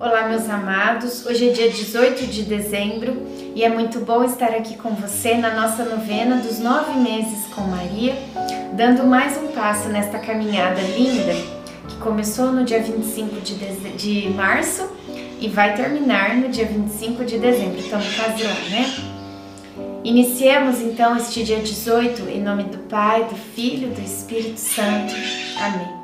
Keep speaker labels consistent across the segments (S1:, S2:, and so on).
S1: Olá, meus amados. Hoje é dia 18 de dezembro e é muito bom estar aqui com você na nossa novena dos nove meses com Maria, dando mais um passo nesta caminhada linda que começou no dia 25 de, de março e vai terminar no dia 25 de dezembro. Estamos quase lá, né? Iniciemos então este dia 18 em nome do Pai, do Filho e do Espírito Santo. Amém.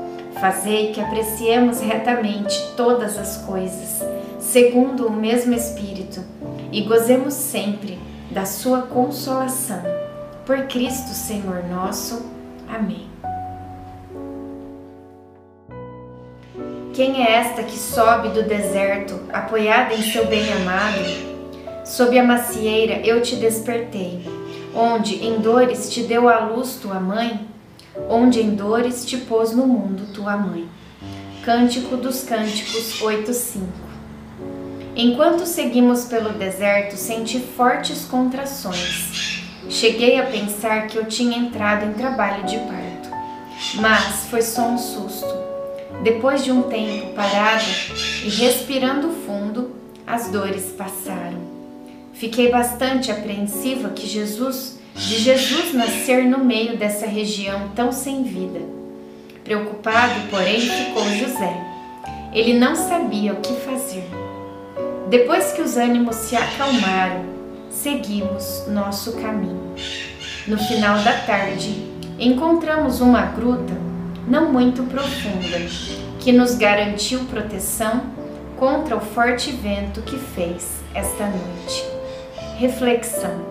S1: Fazei que apreciemos retamente todas as coisas, segundo o mesmo Espírito, e gozemos sempre da Sua consolação. Por Cristo Senhor nosso. Amém. Quem é esta que sobe do deserto, apoiada em seu bem-amado? Sob a macieira eu te despertei, onde em dores te deu a luz tua mãe onde em dores te pôs no mundo tua mãe. Cântico dos Cânticos 8:5. Enquanto seguimos pelo deserto, senti fortes contrações. Cheguei a pensar que eu tinha entrado em trabalho de parto, mas foi só um susto. Depois de um tempo parada e respirando fundo, as dores passaram. Fiquei bastante apreensiva que Jesus de Jesus nascer no meio dessa região tão sem vida. Preocupado, porém, ficou José. Ele não sabia o que fazer. Depois que os ânimos se acalmaram, seguimos nosso caminho. No final da tarde, encontramos uma gruta não muito profunda que nos garantiu proteção contra o forte vento que fez esta noite. Reflexão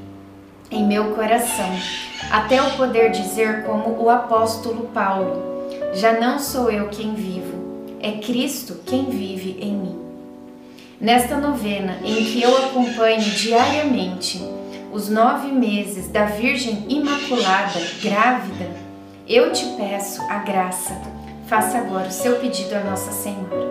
S1: em meu coração até o poder dizer, como o apóstolo Paulo: Já não sou eu quem vivo, é Cristo quem vive em mim. Nesta novena, em que eu acompanho diariamente os nove meses da Virgem Imaculada grávida, eu te peço a graça. Faça agora o seu pedido a Nossa Senhora.